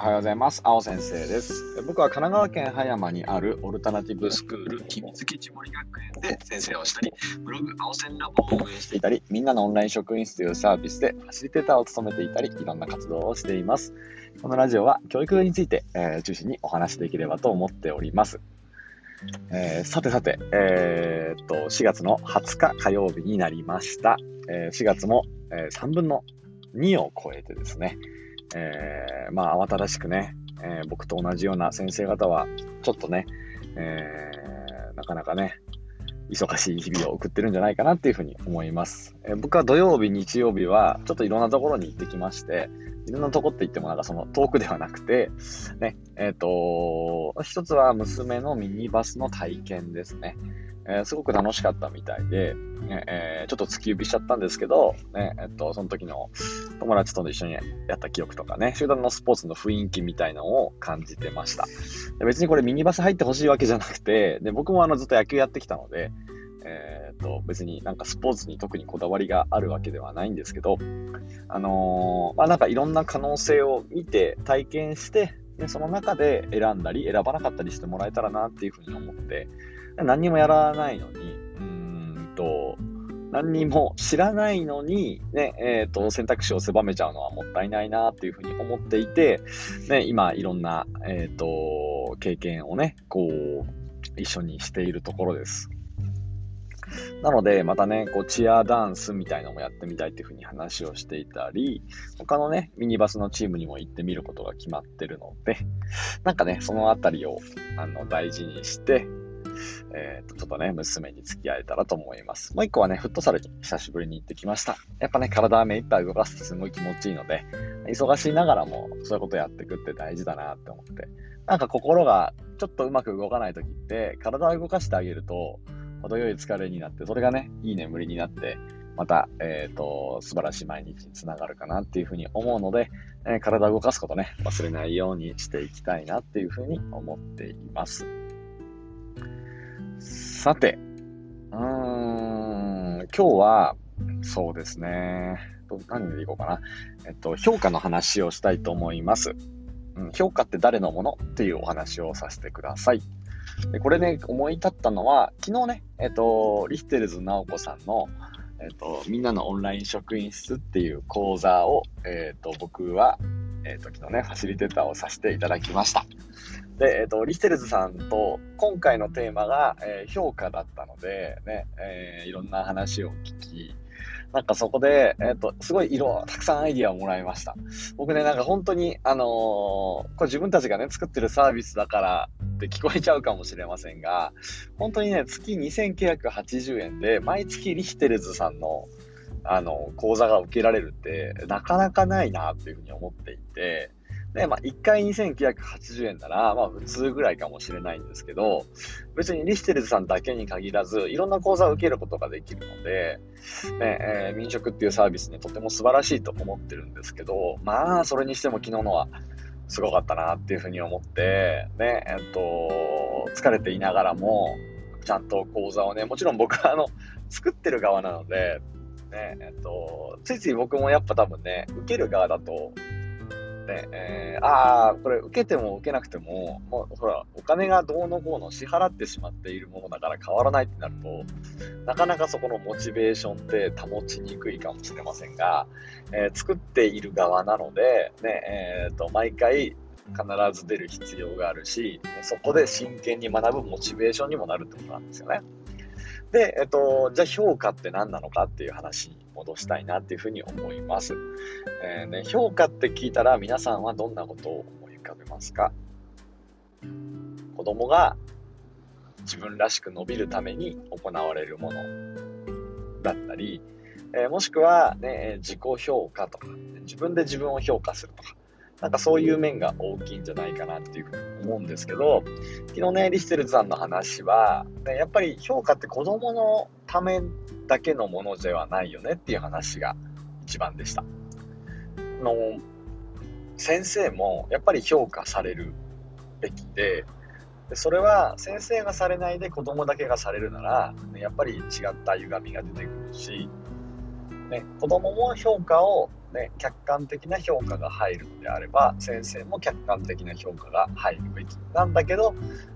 おはようございます。青先生です。僕は神奈川県葉山にあるオルタナティブスクール、君月千森学園で先生をしたり、ブログ、青線ラボを運営していたり、みんなのオンライン職員室というサービスでファシリテーターを務めていたり、いろんな活動をしています。このラジオは教育について、えー、中心にお話しできればと思っております。えー、さてさて、えー、っと、4月の20日火曜日になりました。え4月も、え3分の2を超えてですね、えー、まあ、慌ただしくね、えー、僕と同じような先生方は、ちょっとね、えー、なかなかね、忙しい日々を送ってるんじゃないかなっていうふうに思います。えー、僕は土曜日、日曜日は、ちょっといろんなところに行ってきまして、いろんなとこって言ってもなんかその遠くではなくて、ね、えっ、と、一つは娘のミニバスの体験ですね。えー、すごく楽しかったみたいで、ねえー、ちょっと突き指しちゃったんですけど、ねえっと、その時の友達と一緒にやった記憶とかね、集団のスポーツの雰囲気みたいのを感じてました。別にこれミニバス入ってほしいわけじゃなくて、で僕もあのずっと野球やってきたので、えー、っと別になんかスポーツに特にこだわりがあるわけではないんですけど、あのー、まあなんかいろんな可能性を見て体験して、でその中で選んだり選ばなかったりしてもらえたらなっていうふうに思って、何にもやらないのに、うんと、何にも知らないのに、ね、えっ、ー、と、選択肢を狭めちゃうのはもったいないなっていうふうに思っていて、ね、今、いろんな、えっ、ー、と、経験をね、こう、一緒にしているところです。なので、またね、こう、チアダンスみたいのもやってみたいっていうふうに話をしていたり、他のね、ミニバスのチームにも行ってみることが決まってるので、なんかね、そのあたりを、あの、大事にして、えっ、と、ちょっとね、娘に付き合えたらと思います。もう一個はね、フットサルに久しぶりに行ってきました。やっぱね、体は目いっぱい動かすとすごい気持ちいいので、忙しいながらもそういうことやってくって大事だなって思って。なんか心がちょっとうまく動かない時って、体を動かしてあげると、程よい疲れになって、それがね、いい眠りになって、また、えっ、ー、と、素晴らしい毎日につながるかなっていうふうに思うので、えー、体を動かすことね、忘れないようにしていきたいなっていうふうに思っています。さて、うーん、今日は、そうですね、何でいこうかな。えっと、評価の話をしたいと思います。うん、評価って誰のもの？っていうお話をさせてください。でこれね、思い立ったのは、昨日ね、えっと、リヒテルズ直子さんの、えっと、みんなのオンライン職員室っていう講座を、えっと、僕は、えっと、昨日ね、ファシリテーターをさせていただきました。で、え、ー、と、リステルズさんと今回のテーマが、えー、評価だったので、ね、えー、いろんな話を聞き、なんかそこで、えっ、と、すごい色、たくさんアイディアをもらいました。僕ね、なんか本当に、あのこれ自分たちがね、作ってるサービスだからって聞こえちゃうかもしれませんが、本当にね、月2980円で、毎月リヒテルズさんの、あの、講座が受けられるって、なかなかないなっていうふうに思っていて、で、まあ、1回2980円なら、まあ、普通ぐらいかもしれないんですけど、別にリヒテルズさんだけに限らず、いろんな講座を受けることができるので、ねえー、民食っていうサービスね、とても素晴らしいと思ってるんですけど、まあ、それにしても昨日のはすごかったなっていうふうに思って、ね、えっと、疲れていながらも、ちゃんと講座をね、もちろん僕はあの、作ってる側なので、ね、えっと、ついつい僕もやっぱ多分ね、受ける側だと、ね、えー、ああ、これ受けても受けなくても、もうほら、お金がどうのこうの支払ってしまっているものだから変わらないってなると、なかなかそこのモチベーションって保ちにくいかもしれませんが、えー、作っている側なので、ね、えっ、ー、と、毎回、必ず出る必要があるし、そこで真剣に学ぶモチベーションにもなるってことなんですよね。で、えっと、じゃあ評価って何なのかっていう話に戻したいなっていうふうに思います。えー、ね、評価って聞いたら皆さんはどんなことを思い浮かべますか？子供が自分らしく伸びるために行われるものだったり、えー、もしくは、ね、自己評価とか、自分で自分を評価するとか、なんかそういう面が大きいんじゃないかなっていうふうに思うんですけど、昨日ね、リステルズさんの話は、ね、やっぱり評価って子供のためだけのものではないよねっていう話が一番でした。の先生もやっぱり評価されるべきで、でそれは先生がされないで子供だけがされるなら、ね、やっぱり違った歪みが出てくるし、ね、子供も評価をね、客観的な評価が入るのであれば先生も客観的な評価が入るべきなんだけど、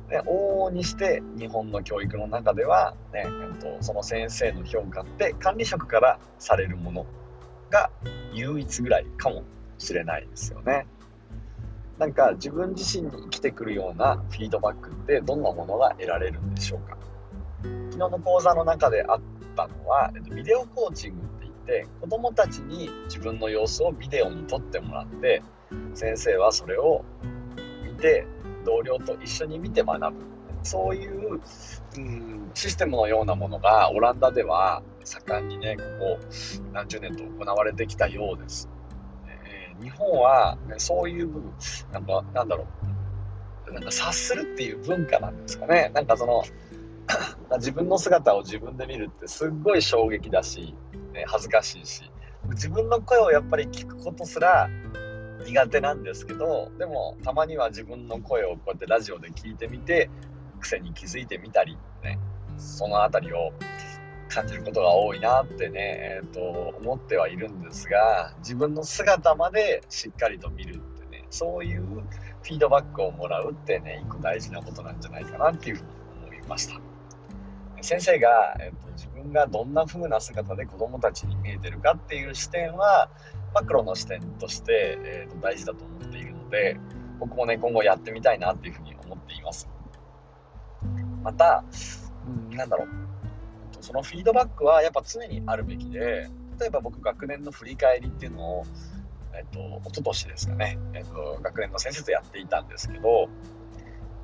ね、往々にして日本の教育の中では、ねえっと、その先生の評価って管理職からされるものが唯一ぐらいかもしれないですよね。なんか自分自身に生きてくるようなフィードバックってどんなものが得られるんでしょうか昨日の講座の中であったのはビデオコーチングって言って子どもたちに自分の様子をビデオに撮ってもらって先生はそれを見て同僚と一緒に見て学ぶ。そういう、うん、システムのようなものがオランダでは盛んにねここ何十年と行われてきたようです。日本は、ね、そういう部分なんかなんだろう。なんか察するっていう文化なんですかね。なんかその 自分の姿を自分で見るってすっごい衝撃だし、ね、恥ずかしいし。自分の声をやっぱり聞くことすら苦手なんですけどでもたまには自分の声をこうやってラジオで聞いてみて癖に気づいてみたり、ね、その辺りを感じることが多いなってね、えーと、思ってはいるんですが自分の姿までしっかりと見るってねそういうフィードバックをもらうってね一個大事なことなんじゃないかなっていうふうに思いました。先生が、えーと、自分がどんな風な姿で子どもたちに見えてるかっていう視点はマクロの視点として、えーと大事だと思っているので僕もね今後やってみたいなっていうふうに思っています。また、うん、なんだろう、そのフィードバックはやっぱ常にあるべきで、例えば僕学年の振り返りっていうのを、えっと、一昨年ですかね、えっと、学年の先生とやっていたんですけど、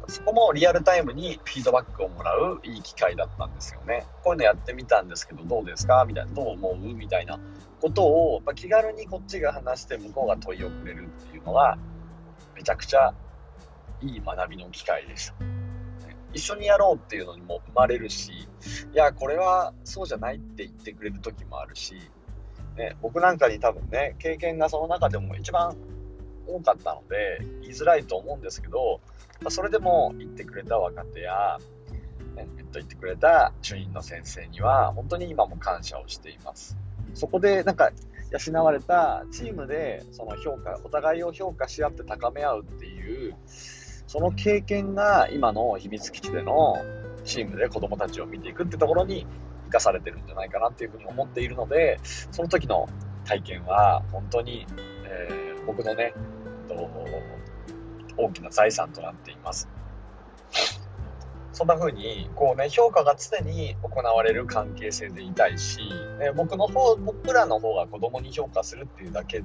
そこもリアルタイムにフィードバックをもらういい機会だったんですよね。こういうのやってみたんですけど、どうですかみたいな、どう思うみたいなことを、ま気軽にこっちが話して向こうが問いをくれるっていうのは、めちゃくちゃいい学びの機会でした。一緒にやろうっていうのにも生まれるし、いや、これはそうじゃないって言ってくれる時もあるし、ね、僕なんかに多分ね、経験がその中でも一番多かったので、言いづらいと思うんですけど、まあそれでも言ってくれた若手や、えっと言ってくれた主任の先生には、本当に今も感謝をしています。そこでなんか養われたチームでその評価、お互いを評価し合って高め合うっていう、その経験が今の秘密基地でのチームで子供たちを見ていくってところに生かされてるんじゃないかなっていうふうに思っているので、その時の体験は本当に、えー、僕のね、と大きな財産となっています。そんな風に、こうね、評価が常に行われる関係性でいたいし、ね、僕の方、僕らの方が子供に評価するっていうだけ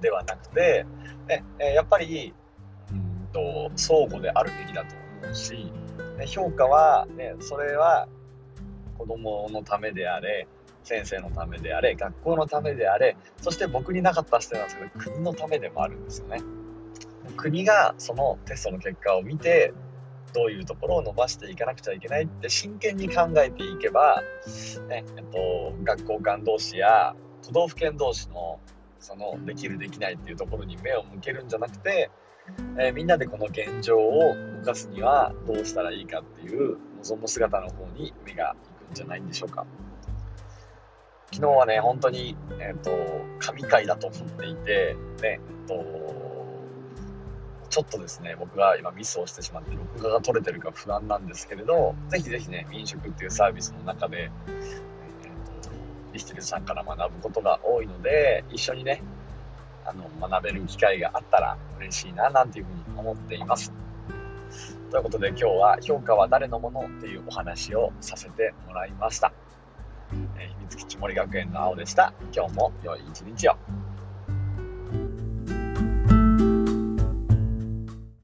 ではなくて、ね、やっぱりうんと相互であるべきだと思うし、ね、評価は、ね、それは子供のためであれ先生のためであれ学校のためであれそして僕になかった視点なんですけど国のためでもあるんですよね国がそのテストの結果を見てどういうところを伸ばしていかなくちゃいけないって真剣に考えていけば、ねえっと、学校間同士や都道府県同士のそのできるできないっていうところに目を向けるんじゃなくてえー、みんなでこの現状を動かすにはどうしたらいいかっていう望む姿の方に目がいくんじゃないんでしょうか。昨日はね、本当に、えっ、ー、と、神回だと思っていて、ね、えっと、ちょっとですね、僕が今ミスをしてしまって録画が撮れてるか不安なんですけれど、ぜひぜひね、民宿っていうサービスの中で、えっ、ー、と、リヒテルさんから学ぶことが多いので、一緒にね、あの、学べる機会があったら嬉しいな、なんていうふうに思っています。ということで今日は評価は誰のものっていうお話をさせてもらいました。えー、秘密基地森学園の青でした。今日も良い一日を。